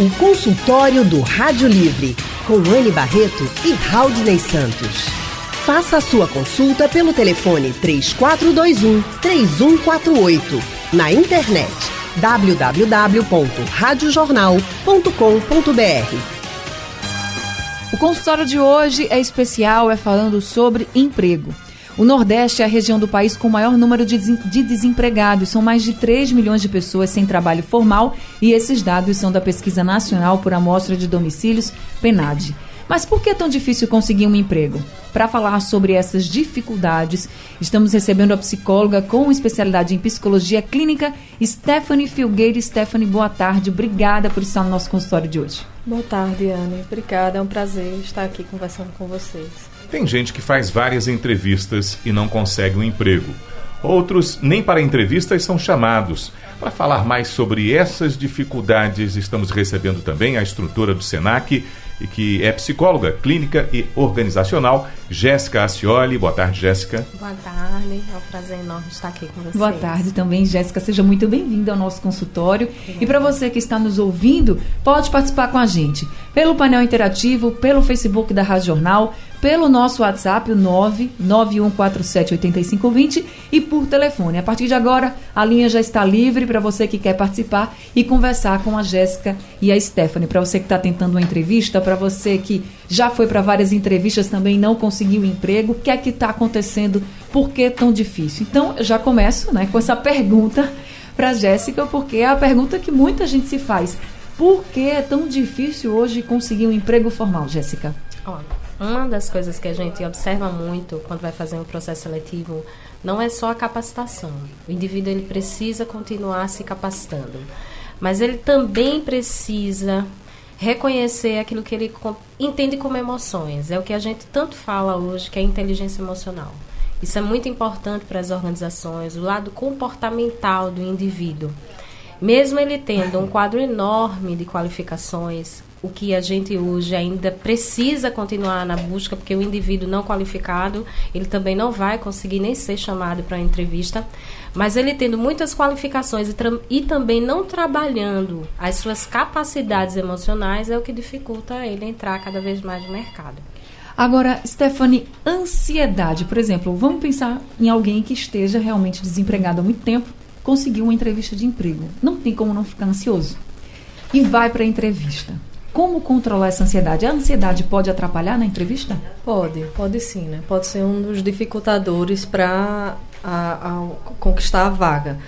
O consultório do Rádio Livre, com Anne Barreto e Raudney Santos. Faça a sua consulta pelo telefone 3421 3148. Na internet www.radiojornal.com.br. O consultório de hoje é especial, é falando sobre emprego. O Nordeste é a região do país com o maior número de desempregados. São mais de 3 milhões de pessoas sem trabalho formal e esses dados são da Pesquisa Nacional por Amostra de Domicílios, PENAD. Mas por que é tão difícil conseguir um emprego? Para falar sobre essas dificuldades, estamos recebendo a psicóloga com especialidade em psicologia clínica, Stephanie Filgueira. Stephanie, boa tarde. Obrigada por estar no nosso consultório de hoje. Boa tarde, Anne. Obrigada. É um prazer estar aqui conversando com vocês. Tem gente que faz várias entrevistas e não consegue um emprego. Outros nem para entrevistas são chamados. Para falar mais sobre essas dificuldades, estamos recebendo também a instrutora do SENAC e que é psicóloga clínica e organizacional, Jéssica Acioli. Boa tarde, Jéssica. Boa tarde, é um prazer enorme estar aqui com vocês. Boa tarde também, Jéssica. Seja muito bem-vinda ao nosso consultório. Obrigada. E para você que está nos ouvindo, pode participar com a gente pelo painel interativo, pelo Facebook da Rádio Jornal, pelo nosso WhatsApp, o 991478520 e por telefone. A partir de agora, a linha já está livre para você que quer participar e conversar com a Jéssica e a Stephanie. Para você que está tentando uma entrevista, para você que já foi para várias entrevistas também não conseguiu emprego, o que é que está acontecendo? Por que tão difícil? Então, já começo né, com essa pergunta para a Jéssica, porque é a pergunta que muita gente se faz. Por que é tão difícil hoje conseguir um emprego formal, Jéssica? Olha, uma das coisas que a gente observa muito quando vai fazer um processo seletivo não é só a capacitação. O indivíduo ele precisa continuar se capacitando, mas ele também precisa reconhecer aquilo que ele entende como emoções. É o que a gente tanto fala hoje, que é inteligência emocional. Isso é muito importante para as organizações, o lado comportamental do indivíduo. Mesmo ele tendo um quadro enorme de qualificações, o que a gente hoje ainda precisa continuar na busca, porque o indivíduo não qualificado, ele também não vai conseguir nem ser chamado para entrevista, mas ele tendo muitas qualificações e, e, também não trabalhando as suas capacidades emocionais é o que dificulta ele entrar cada vez mais no mercado. Agora, Stephanie, ansiedade, por exemplo, vamos pensar em alguém que esteja realmente desempregado há muito tempo, conseguiu uma entrevista de emprego. Não tem como não ficar ansioso. E vai para a entrevista como controlar essa ansiedade? A ansiedade pode atrapalhar na entrevista? Pode, pode sim, né? Pode ser um dos dificultadores para conquistar a vaga.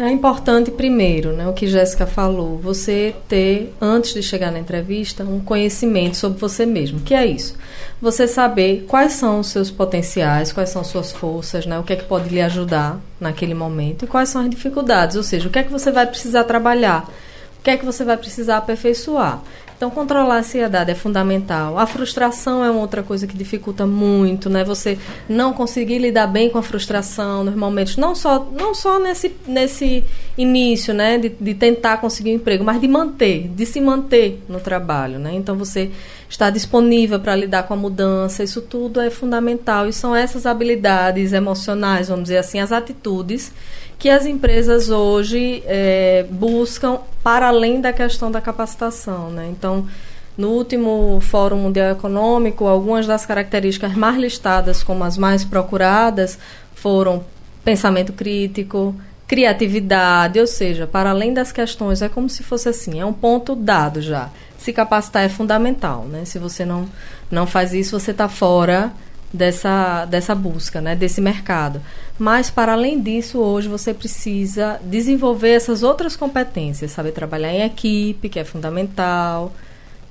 É importante, primeiro, né, o que Jéssica falou, você ter, antes de chegar na entrevista, um conhecimento sobre você mesmo. que é isso? Você saber quais são os seus potenciais, quais são suas forças, né, o que é que pode lhe ajudar naquele momento e quais são as dificuldades, ou seja, o que é que você vai precisar trabalhar, o que é que você vai precisar aperfeiçoar. Então, controlar a ansiedade é fundamental. A frustração é uma outra coisa que dificulta muito, né? Você não conseguir lidar bem com a frustração, normalmente, não só, não só nesse, nesse início, né? De, de tentar conseguir um emprego, mas de manter, de se manter no trabalho, né? Então, você está disponível para lidar com a mudança, isso tudo é fundamental. E são essas habilidades emocionais, vamos dizer assim, as atitudes que as empresas hoje é, buscam para além da questão da capacitação. Né? Então, no último Fórum Mundial Econômico, algumas das características mais listadas como as mais procuradas foram pensamento crítico, criatividade, ou seja, para além das questões, é como se fosse assim, é um ponto dado já. Se capacitar é fundamental, né? Se você não, não faz isso, você está fora dessa, dessa busca, né, desse mercado. Mas, para além disso, hoje você precisa desenvolver essas outras competências, saber trabalhar em equipe, que é fundamental.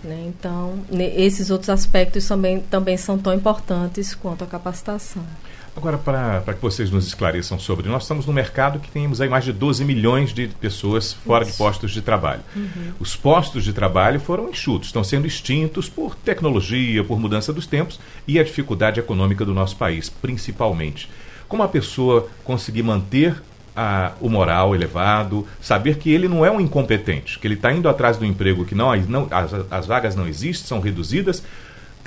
Né? Então, esses outros aspectos também, também são tão importantes quanto a capacitação. Agora, para que vocês nos esclareçam sobre, nós estamos no mercado que temos aí mais de 12 milhões de pessoas fora Isso. de postos de trabalho. Uhum. Os postos de trabalho foram enxutos, estão sendo extintos por tecnologia, por mudança dos tempos e a dificuldade econômica do nosso país, principalmente. Como a pessoa conseguir manter a, o moral elevado, saber que ele não é um incompetente, que ele está indo atrás do emprego que não, não as, as vagas não existem, são reduzidas,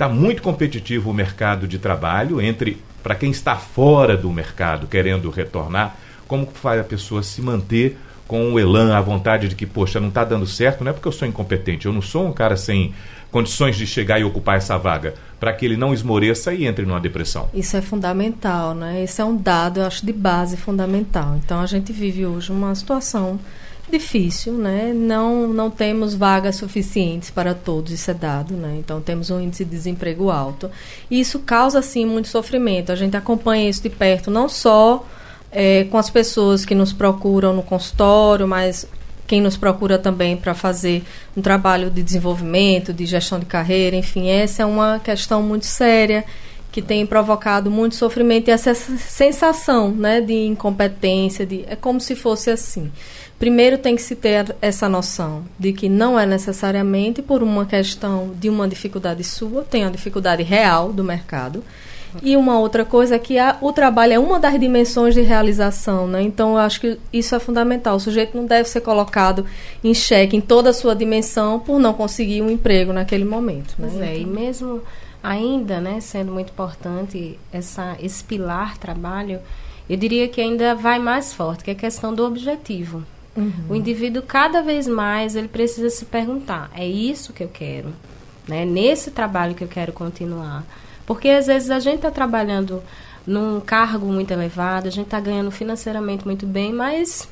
Está muito competitivo o mercado de trabalho entre para quem está fora do mercado querendo retornar, como faz a pessoa se manter com o elan, a vontade de que, poxa, não está dando certo, não é porque eu sou incompetente, eu não sou um cara sem condições de chegar e ocupar essa vaga, para que ele não esmoreça e entre numa depressão. Isso é fundamental, né? Esse é um dado, eu acho, de base fundamental. Então, a gente vive hoje uma situação difícil, né? Não, não temos vagas suficientes para todos, isso é dado, né? Então temos um índice de desemprego alto. E isso causa, sim, muito sofrimento. A gente acompanha isso de perto, não só é, com as pessoas que nos procuram no consultório, mas quem nos procura também para fazer um trabalho de desenvolvimento, de gestão de carreira, enfim, essa é uma questão muito séria que tem provocado muito sofrimento e essa sensação, né, de incompetência, de é como se fosse assim. Primeiro tem que se ter essa noção de que não é necessariamente por uma questão de uma dificuldade sua, tem a dificuldade real do mercado. E uma outra coisa é que a, o trabalho é uma das dimensões de realização, né? Então eu acho que isso é fundamental. O sujeito não deve ser colocado em xeque em toda a sua dimensão por não conseguir um emprego naquele momento. Né? Pois é, e mesmo ainda, né, sendo muito importante essa, esse pilar trabalho, eu diria que ainda vai mais forte, que é a questão do objetivo. Uhum. O indivíduo cada vez mais ele precisa se perguntar: é isso que eu quero? Né? Nesse trabalho que eu quero continuar? Porque às vezes a gente está trabalhando num cargo muito elevado, a gente está ganhando financeiramente muito bem, mas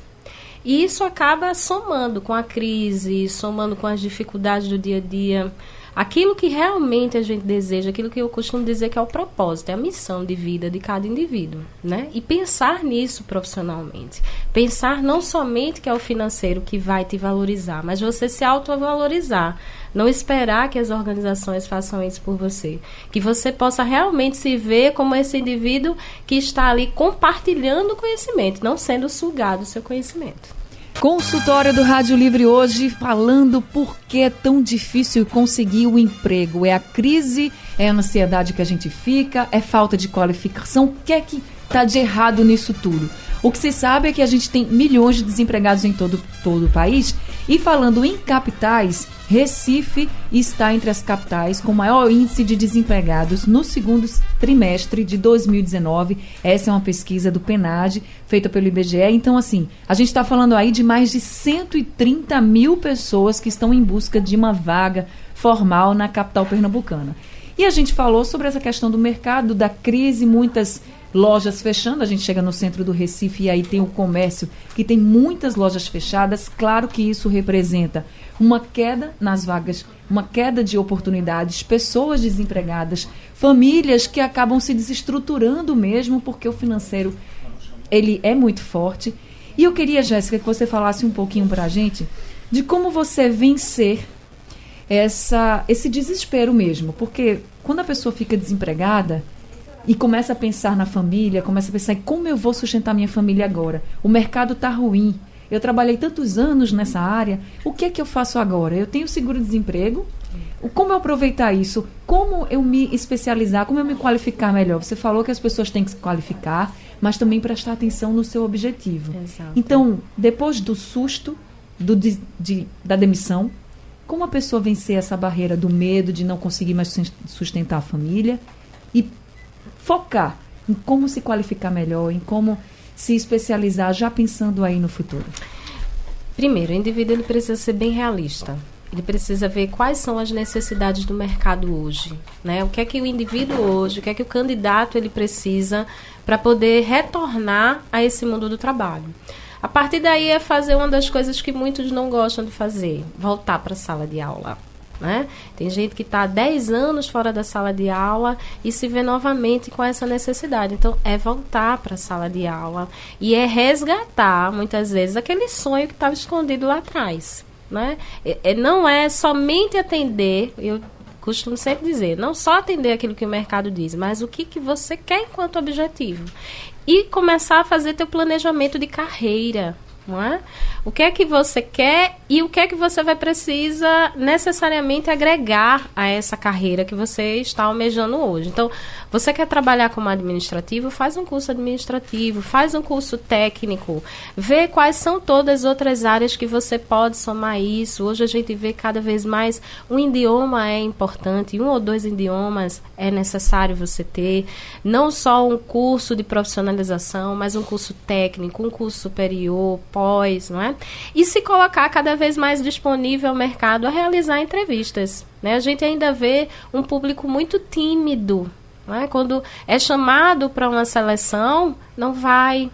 isso acaba somando com a crise, somando com as dificuldades do dia a dia. Aquilo que realmente a gente deseja, aquilo que eu costumo dizer que é o propósito, é a missão de vida de cada indivíduo, né? E pensar nisso profissionalmente. Pensar não somente que é o financeiro que vai te valorizar, mas você se autovalorizar não esperar que as organizações façam isso por você. Que você possa realmente se ver como esse indivíduo que está ali compartilhando conhecimento, não sendo sugado o seu conhecimento. Consultório do Rádio Livre hoje falando por que é tão difícil conseguir o emprego. É a crise, é a ansiedade que a gente fica, é falta de qualificação. O que é que está de errado nisso tudo? O que se sabe é que a gente tem milhões de desempregados em todo, todo o país. E falando em capitais, Recife está entre as capitais com maior índice de desempregados no segundo trimestre de 2019. Essa é uma pesquisa do PENAD, feita pelo IBGE. Então, assim, a gente está falando aí de mais de 130 mil pessoas que estão em busca de uma vaga formal na capital pernambucana. E a gente falou sobre essa questão do mercado, da crise, muitas lojas fechando. A gente chega no centro do Recife e aí tem o comércio que tem muitas lojas fechadas. Claro que isso representa uma queda nas vagas, uma queda de oportunidades, pessoas desempregadas, famílias que acabam se desestruturando mesmo porque o financeiro ele é muito forte. E eu queria, Jéssica, que você falasse um pouquinho para a gente de como você vencer essa, esse desespero mesmo. Porque quando a pessoa fica desempregada e começa a pensar na família, começa a pensar em como eu vou sustentar minha família agora, o mercado está ruim, eu trabalhei tantos anos nessa área. O que é que eu faço agora? Eu tenho seguro-desemprego. Como eu aproveitar isso? Como eu me especializar? Como eu me qualificar melhor? Você falou que as pessoas têm que se qualificar, mas também prestar atenção no seu objetivo. Exato. Então, depois do susto do, de, de, da demissão, como a pessoa vencer essa barreira do medo de não conseguir mais sustentar a família e focar em como se qualificar melhor, em como se especializar já pensando aí no futuro? Primeiro, o indivíduo ele precisa ser bem realista. Ele precisa ver quais são as necessidades do mercado hoje, né? O que é que o indivíduo hoje, o que é que o candidato ele precisa para poder retornar a esse mundo do trabalho. A partir daí é fazer uma das coisas que muitos não gostam de fazer, voltar para a sala de aula. Né? Tem gente que está 10 anos fora da sala de aula e se vê novamente com essa necessidade. Então, é voltar para a sala de aula e é resgatar, muitas vezes, aquele sonho que estava escondido lá atrás. Né? E, e não é somente atender, eu costumo sempre dizer, não só atender aquilo que o mercado diz, mas o que, que você quer enquanto objetivo. E começar a fazer teu planejamento de carreira, não é? O que é que você quer e o que é que você vai precisa necessariamente agregar a essa carreira que você está almejando hoje. Então, você quer trabalhar como administrativo, faz um curso administrativo, faz um curso técnico, vê quais são todas as outras áreas que você pode somar isso. Hoje a gente vê cada vez mais um idioma é importante, um ou dois idiomas é necessário você ter, não só um curso de profissionalização, mas um curso técnico, um curso superior, pós, não é? E se colocar cada vez mais disponível ao mercado a realizar entrevistas. Né? A gente ainda vê um público muito tímido. Né? Quando é chamado para uma seleção, não vai,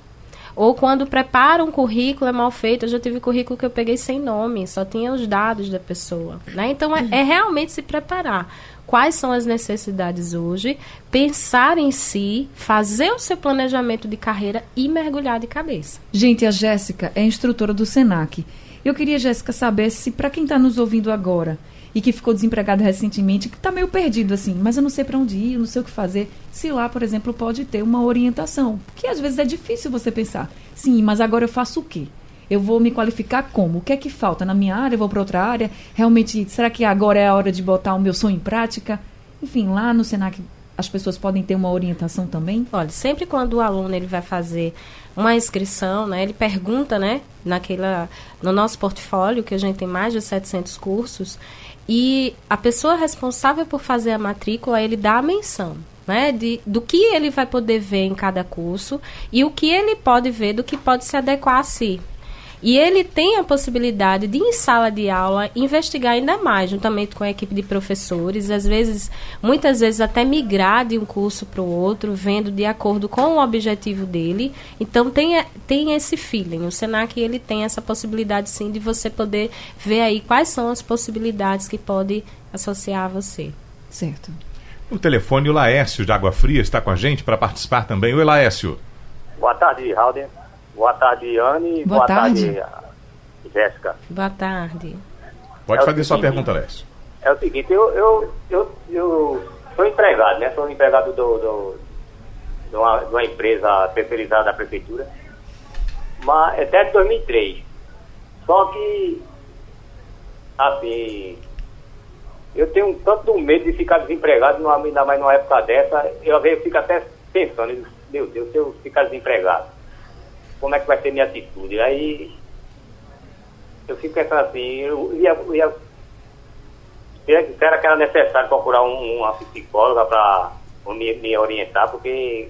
ou quando prepara um currículo, é mal feito. Eu já tive currículo que eu peguei sem nome, só tinha os dados da pessoa. Né? Então, é, é realmente se preparar. Quais são as necessidades hoje, pensar em si, fazer o seu planejamento de carreira e mergulhar de cabeça. Gente, a Jéssica é instrutora do SENAC. Eu queria, Jéssica, saber se, para quem está nos ouvindo agora e que ficou desempregado recentemente, que está meio perdido assim, mas eu não sei para onde ir, não sei o que fazer. Se lá, por exemplo, pode ter uma orientação, que às vezes é difícil você pensar. Sim, mas agora eu faço o quê? Eu vou me qualificar como? O que é que falta na minha área? Eu vou para outra área? Realmente, será que agora é a hora de botar o meu sonho em prática? Enfim, lá no Senac as pessoas podem ter uma orientação também? Olha, sempre quando o aluno ele vai fazer uma inscrição, né, ele pergunta, né, naquela no nosso portfólio que a gente tem mais de 700 cursos, e a pessoa responsável por fazer a matrícula, ele dá a menção. Né, de, do que ele vai poder ver em cada curso e o que ele pode ver do que pode se adequar a si. E ele tem a possibilidade de, em sala de aula, investigar ainda mais, juntamente com a equipe de professores, às vezes, muitas vezes até migrar de um curso para o outro, vendo de acordo com o objetivo dele. Então tem, tem esse feeling. O Senac ele tem essa possibilidade sim de você poder ver aí quais são as possibilidades que pode associar a você. Certo. No telefone, o Laércio de Água Fria está com a gente para participar também. Oi, Laércio. Boa tarde, Halden. Boa tarde, Anne. Boa, Boa tarde, tarde Jéssica. Boa tarde. Pode é fazer sua pergunta, Lécio. É o seguinte, eu, eu, eu, eu sou empregado, né? Sou empregado do, do, de, uma, de uma empresa terceirizada da prefeitura, mas até 2003. Só que, assim, eu tenho um tanto medo de ficar desempregado, ainda mais numa época dessa. Eu, eu fico até pensando, meu Deus, se eu ficar desempregado como é que vai ser minha atitude. Aí eu fico pensando assim, eu ia, ia será que era necessário procurar um, uma psicóloga para me, me, orientar, porque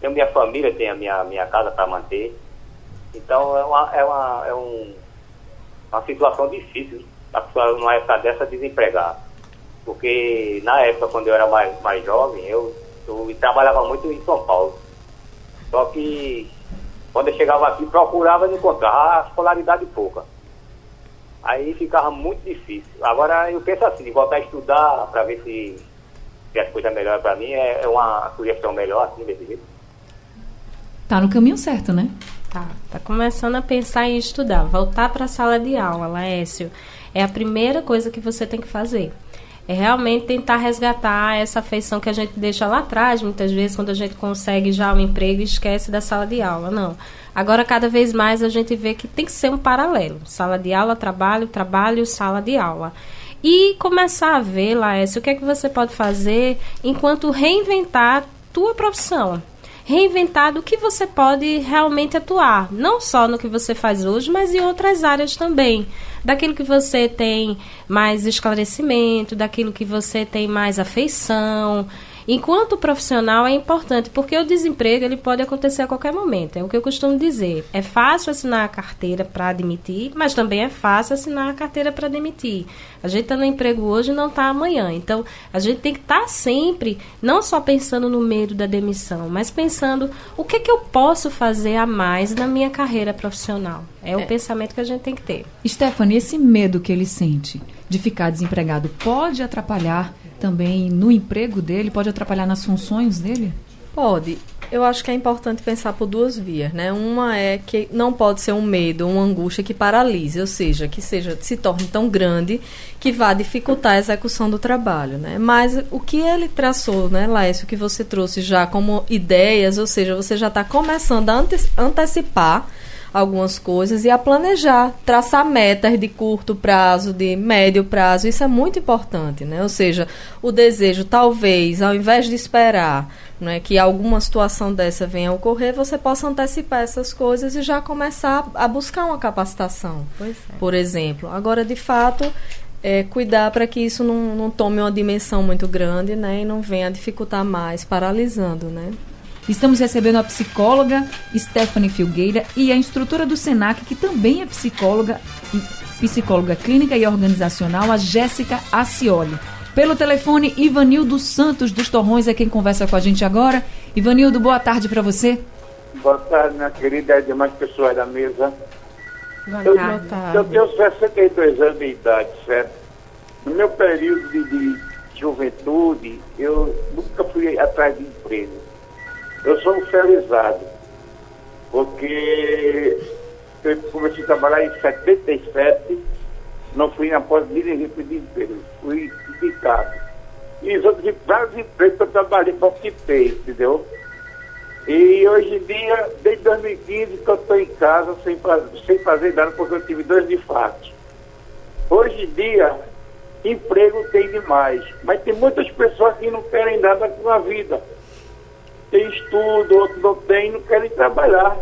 tenho minha família, tenho a minha, minha casa para manter. Então é uma, é uma, é um, uma situação difícil a pessoa numa época dessa desempregada. Porque na época, quando eu era mais, mais jovem, eu, eu trabalhava muito em São Paulo. Só que quando eu chegava aqui, procurava e encontrava a escolaridade pouca. Aí ficava muito difícil. Agora eu penso assim, de voltar a estudar para ver se, se as coisas melhoram para mim, é, é, uma sugestão melhor, assim, desse jeito. Tá no caminho certo, né? Tá. Tá começando a pensar em estudar. Voltar para a sala de aula, Laércio. É a primeira coisa que você tem que fazer é realmente tentar resgatar essa afeição que a gente deixa lá atrás, muitas vezes, quando a gente consegue já um emprego e esquece da sala de aula. Não. Agora, cada vez mais, a gente vê que tem que ser um paralelo. Sala de aula, trabalho, trabalho, sala de aula. E começar a ver, Laércio, o que é que você pode fazer enquanto reinventar tua profissão reinventar do que você pode realmente atuar, não só no que você faz hoje, mas em outras áreas também. Daquilo que você tem mais esclarecimento, daquilo que você tem mais afeição. Enquanto profissional é importante, porque o desemprego ele pode acontecer a qualquer momento. É o que eu costumo dizer. É fácil assinar a carteira para admitir, mas também é fácil assinar a carteira para demitir. A gente está no emprego hoje e não está amanhã. Então, a gente tem que estar tá sempre, não só pensando no medo da demissão, mas pensando o que, que eu posso fazer a mais na minha carreira profissional. É, é. o pensamento que a gente tem que ter. Stephanie, esse medo que ele sente de ficar desempregado pode atrapalhar também no emprego dele? Pode atrapalhar nas funções dele? Pode. Eu acho que é importante pensar por duas vias, né? Uma é que não pode ser um medo, uma angústia que paralise, ou seja, que seja se torne tão grande que vá dificultar a execução do trabalho, né? Mas o que ele traçou, né, Laércio, que você trouxe já como ideias, ou seja, você já está começando a antecipar algumas coisas e a planejar, traçar metas de curto prazo, de médio prazo. Isso é muito importante, né? Ou seja, o desejo, talvez, ao invés de esperar né, que alguma situação dessa venha a ocorrer, você possa antecipar essas coisas e já começar a buscar uma capacitação, é. por exemplo. Agora, de fato, é, cuidar para que isso não, não tome uma dimensão muito grande né, e não venha a dificultar mais, paralisando, né? Estamos recebendo a psicóloga Stephanie Filgueira e a instrutora do SENAC, que também é psicóloga, psicóloga clínica e organizacional, a Jéssica Acioli. Pelo telefone, Ivanildo Santos dos Torrões é quem conversa com a gente agora. Ivanildo, boa tarde para você. Boa tarde, minha querida e demais pessoas da mesa. Boa Eu, tarde. eu tenho 62 anos de idade, certo? No meu período de, de juventude, eu nunca fui atrás de emprego. Eu sou felizado, porque eu comecei a trabalhar em 77, não fui após de ninguém pedir emprego, fui indicado. E os outros vários empregos que eu trabalhei, participei, entendeu? E hoje em dia, desde 2015 que eu estou em casa sem, sem fazer nada, porque eu tive dois infartos. Hoje em dia, emprego tem demais, mas tem muitas pessoas que não querem nada com a vida. Tem estudo, outros não têm, não querem trabalhar.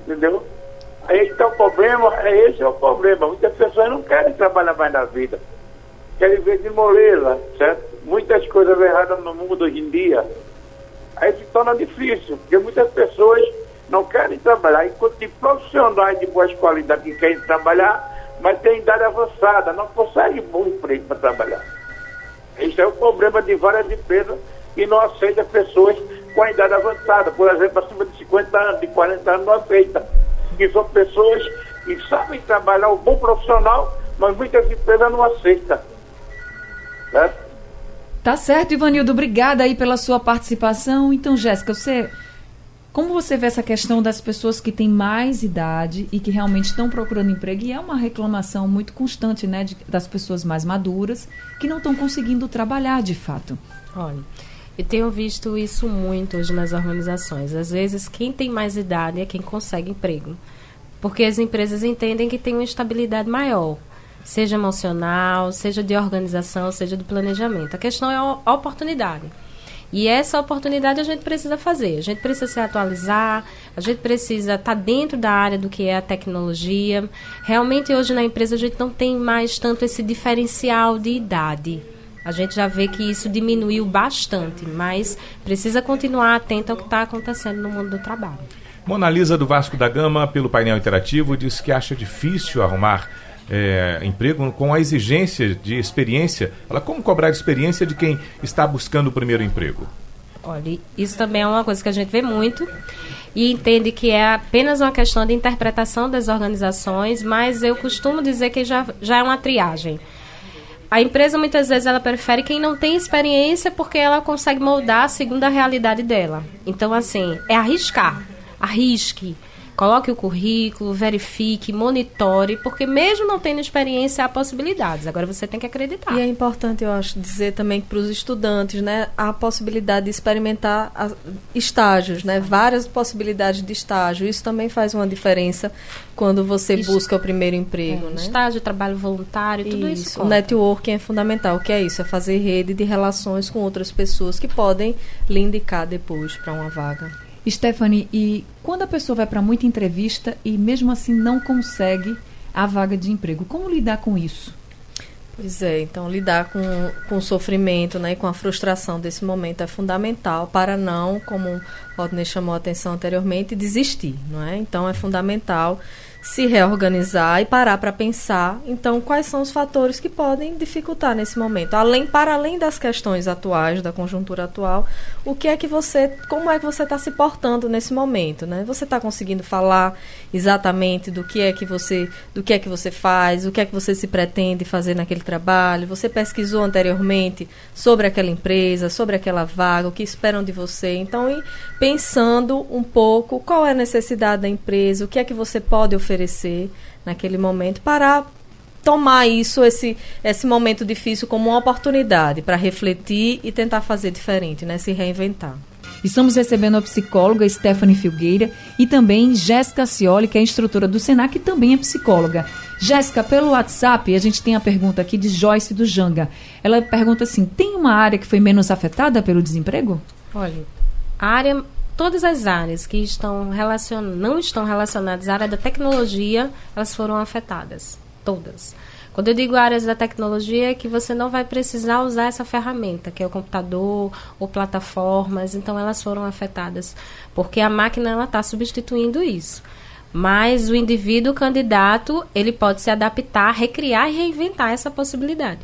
Entendeu? Aí está o problema, é esse é o problema. Muitas pessoas não querem trabalhar mais na vida. Querem ver de moleza, certo? Muitas coisas erradas no mundo hoje em dia. Aí se torna difícil, porque muitas pessoas não querem trabalhar, enquanto tem profissionais de boas qualidades que querem trabalhar, mas tem idade avançada, não conseguem bom emprego para trabalhar. Esse é o problema de várias empresas que não aceitam pessoas com a idade avançada, por exemplo, acima de 50 anos, de 40 anos, não aceita. Que são pessoas que sabem trabalhar, um bom profissional, mas muitas empresas não aceitam. Certo? Tá certo, Ivanildo. Obrigada aí pela sua participação. Então, Jéssica, você. Como você vê essa questão das pessoas que têm mais idade e que realmente estão procurando emprego? E é uma reclamação muito constante, né, de- das pessoas mais maduras que não estão conseguindo trabalhar de fato. Olha, eu tenho visto isso muito hoje nas organizações. Às vezes, quem tem mais idade é quem consegue emprego. Porque as empresas entendem que tem uma estabilidade maior, seja emocional, seja de organização, seja de planejamento. A questão é a oportunidade. E essa oportunidade a gente precisa fazer. A gente precisa se atualizar, a gente precisa estar dentro da área do que é a tecnologia. Realmente, hoje na empresa, a gente não tem mais tanto esse diferencial de idade. A gente já vê que isso diminuiu bastante, mas precisa continuar atento ao que está acontecendo no mundo do trabalho. Mona Lisa do Vasco da Gama, pelo painel interativo, diz que acha difícil arrumar é, emprego com a exigência de experiência. Ela como cobrar experiência de quem está buscando o primeiro emprego? Olha, isso também é uma coisa que a gente vê muito e entende que é apenas uma questão de interpretação das organizações, mas eu costumo dizer que já, já é uma triagem. A empresa muitas vezes ela prefere quem não tem experiência porque ela consegue moldar segundo a realidade dela. Então, assim, é arriscar. Arrisque. Coloque o currículo, verifique, monitore, porque mesmo não tendo experiência, há possibilidades. Agora você tem que acreditar. E é importante, eu acho, dizer também para os estudantes, né, a possibilidade de experimentar estágios, né, várias possibilidades de estágio. Isso também faz uma diferença quando você Isso. busca o primeiro emprego, É, né? Estágio, trabalho voluntário, tudo isso. Isso, o networking é fundamental. O que é isso? É fazer rede de relações com outras pessoas que podem lhe indicar depois para uma vaga. Stephanie, e quando a pessoa vai para muita entrevista e mesmo assim não consegue a vaga de emprego, como lidar com isso? Pois é, então lidar com, com o sofrimento né, e com a frustração desse momento é fundamental para não, como o Rodney chamou a atenção anteriormente, desistir. Não é? Então é fundamental se reorganizar e parar para pensar, então, quais são os fatores que podem dificultar nesse momento. Além, para além das questões atuais, da conjuntura atual, o que é que você, como é que você está se portando nesse momento, né? Você está conseguindo falar exatamente do que é que você, do que é que você faz, o que é que você se pretende fazer naquele trabalho? Você pesquisou anteriormente sobre aquela empresa, sobre aquela vaga, o que esperam de você? Então, pensando um pouco qual é a necessidade da empresa, o que é que você pode oferecer naquele momento para tomar isso, esse, esse momento difícil, como uma oportunidade para refletir e tentar fazer diferente, né? Se reinventar. Estamos recebendo a psicóloga Stephanie Filgueira e também Jéssica Cioli, que é instrutora do Senac e também é psicóloga. Jéssica, pelo WhatsApp, a gente tem a pergunta aqui de Joyce do Janga. Ela pergunta assim: tem uma área que foi menos afetada pelo desemprego? Olha, a área, todas as áreas que estão relacion, não estão relacionadas à área da tecnologia, elas foram afetadas. Todas. Quando eu digo áreas da tecnologia, é que você não vai precisar usar essa ferramenta, que é o computador ou plataformas, então elas foram afetadas, porque a máquina ela está substituindo isso. Mas o indivíduo candidato, ele pode se adaptar, recriar e reinventar essa possibilidade.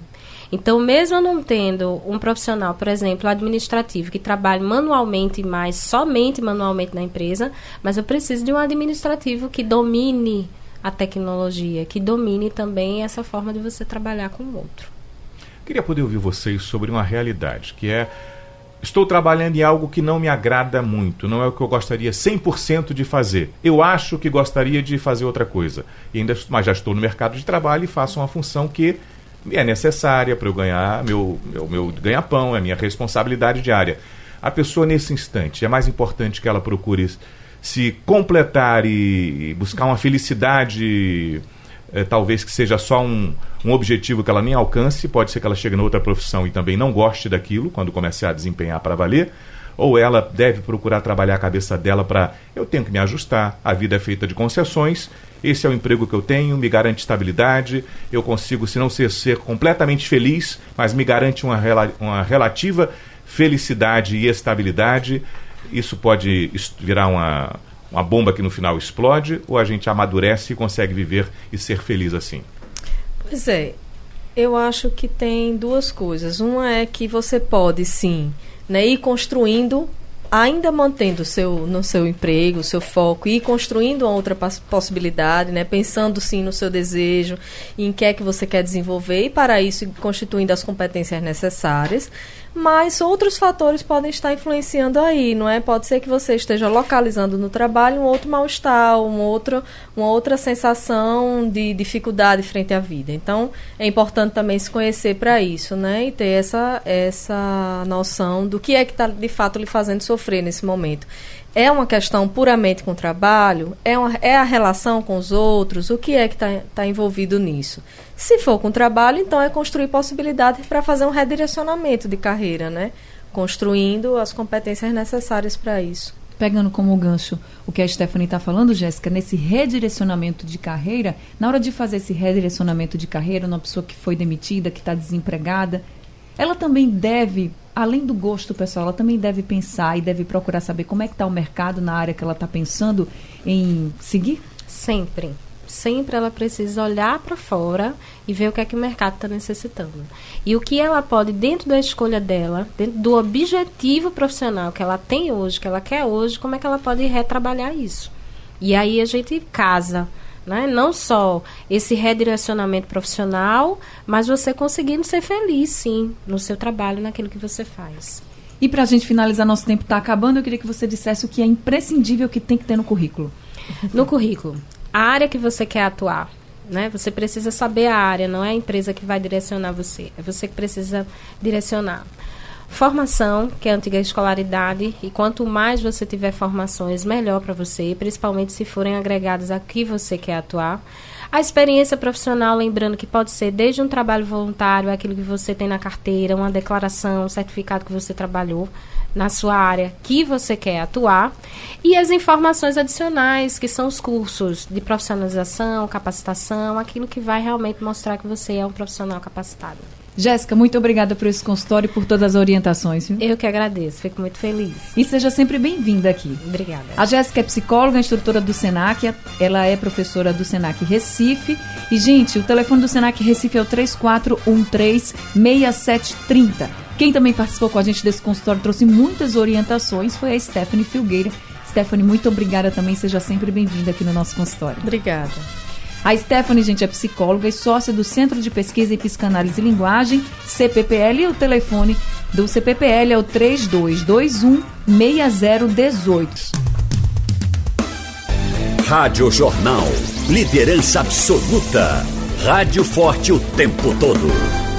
Então, mesmo não tendo um profissional, por exemplo, administrativo, que trabalhe manualmente mais, somente manualmente na empresa, mas eu preciso de um administrativo que domine a tecnologia, que domine também essa forma de você trabalhar com o outro. Queria poder ouvir vocês sobre uma realidade, que é estou trabalhando em algo que não me agrada muito, não é o que eu gostaria 100% de fazer. Eu acho que gostaria de fazer outra coisa. E ainda, mas já estou no mercado de trabalho e faço uma função que é necessária para eu ganhar meu, meu, meu ganha-pão, é minha responsabilidade diária. A pessoa, nesse instante, é mais importante que ela procure se completar e buscar uma felicidade, é, talvez que seja só um, um objetivo que ela nem alcance, pode ser que ela chegue na outra profissão e também não goste daquilo quando começar a desempenhar para valer, ou ela deve procurar trabalhar a cabeça dela para eu tenho que me ajustar, a vida é feita de concessões, esse é o emprego que eu tenho, me garante estabilidade, eu consigo, se não ser, ser completamente feliz, mas me garante uma, uma relativa felicidade e estabilidade isso pode virar uma, uma bomba que no final explode ou a gente amadurece e consegue viver e ser feliz assim? Pois é, eu acho que tem duas coisas. Uma é que você pode sim né, ir construindo ainda mantendo seu, no seu emprego, seu foco, e construindo uma outra possibilidade, né? pensando sim no seu desejo, em que é que você quer desenvolver, e para isso constituindo as competências necessárias mas outros fatores podem estar influenciando aí, não é? Pode ser que você esteja localizando no trabalho um outro mal-estar, um outro, uma outra sensação de dificuldade frente à vida. Então, é importante também se conhecer para isso, né? E ter essa, essa noção do que é que está, de fato, lhe fazendo sofrer nesse momento. É uma questão puramente com o trabalho? É, uma, é a relação com os outros? O que é que está tá envolvido nisso? Se for com trabalho, então é construir possibilidades para fazer um redirecionamento de carreira, né? Construindo as competências necessárias para isso. Pegando como gancho o que a Stephanie está falando, Jéssica, nesse redirecionamento de carreira, na hora de fazer esse redirecionamento de carreira, uma pessoa que foi demitida, que está desempregada, ela também deve, além do gosto pessoal, ela também deve pensar e deve procurar saber como é que está o mercado na área que ela está pensando em seguir? Sempre sempre ela precisa olhar para fora e ver o que é que o mercado está necessitando. E o que ela pode, dentro da escolha dela, dentro do objetivo profissional que ela tem hoje, que ela quer hoje, como é que ela pode retrabalhar isso. E aí a gente casa. Né? Não só esse redirecionamento profissional, mas você conseguindo ser feliz, sim, no seu trabalho, naquilo que você faz. E para a gente finalizar, nosso tempo está acabando, eu queria que você dissesse o que é imprescindível que tem que ter no currículo. No currículo, a área que você quer atuar. Né? Você precisa saber a área, não é a empresa que vai direcionar você. É você que precisa direcionar. Formação, que é a antiga escolaridade, e quanto mais você tiver formações, melhor para você, principalmente se forem agregadas a que você quer atuar. A experiência profissional, lembrando que pode ser desde um trabalho voluntário, aquilo que você tem na carteira, uma declaração, um certificado que você trabalhou na sua área que você quer atuar, e as informações adicionais, que são os cursos de profissionalização, capacitação, aquilo que vai realmente mostrar que você é um profissional capacitado. Jéssica, muito obrigada por esse consultório e por todas as orientações. Viu? Eu que agradeço, fico muito feliz. E seja sempre bem-vinda aqui. Obrigada. A Jéssica é psicóloga, instrutora do SENAC, ela é professora do SENAC Recife. E, gente, o telefone do SENAC Recife é o 3413-6730. Quem também participou com a gente desse consultório, trouxe muitas orientações, foi a Stephanie Filgueira. Stephanie, muito obrigada também, seja sempre bem-vinda aqui no nosso consultório. Obrigada. A Stephanie, gente, é psicóloga e sócia do Centro de Pesquisa em Psicanálise e Linguagem, CPPL, e o telefone do CPPL é o 3221 6018. Rádio Jornal. Liderança absoluta. Rádio forte o tempo todo.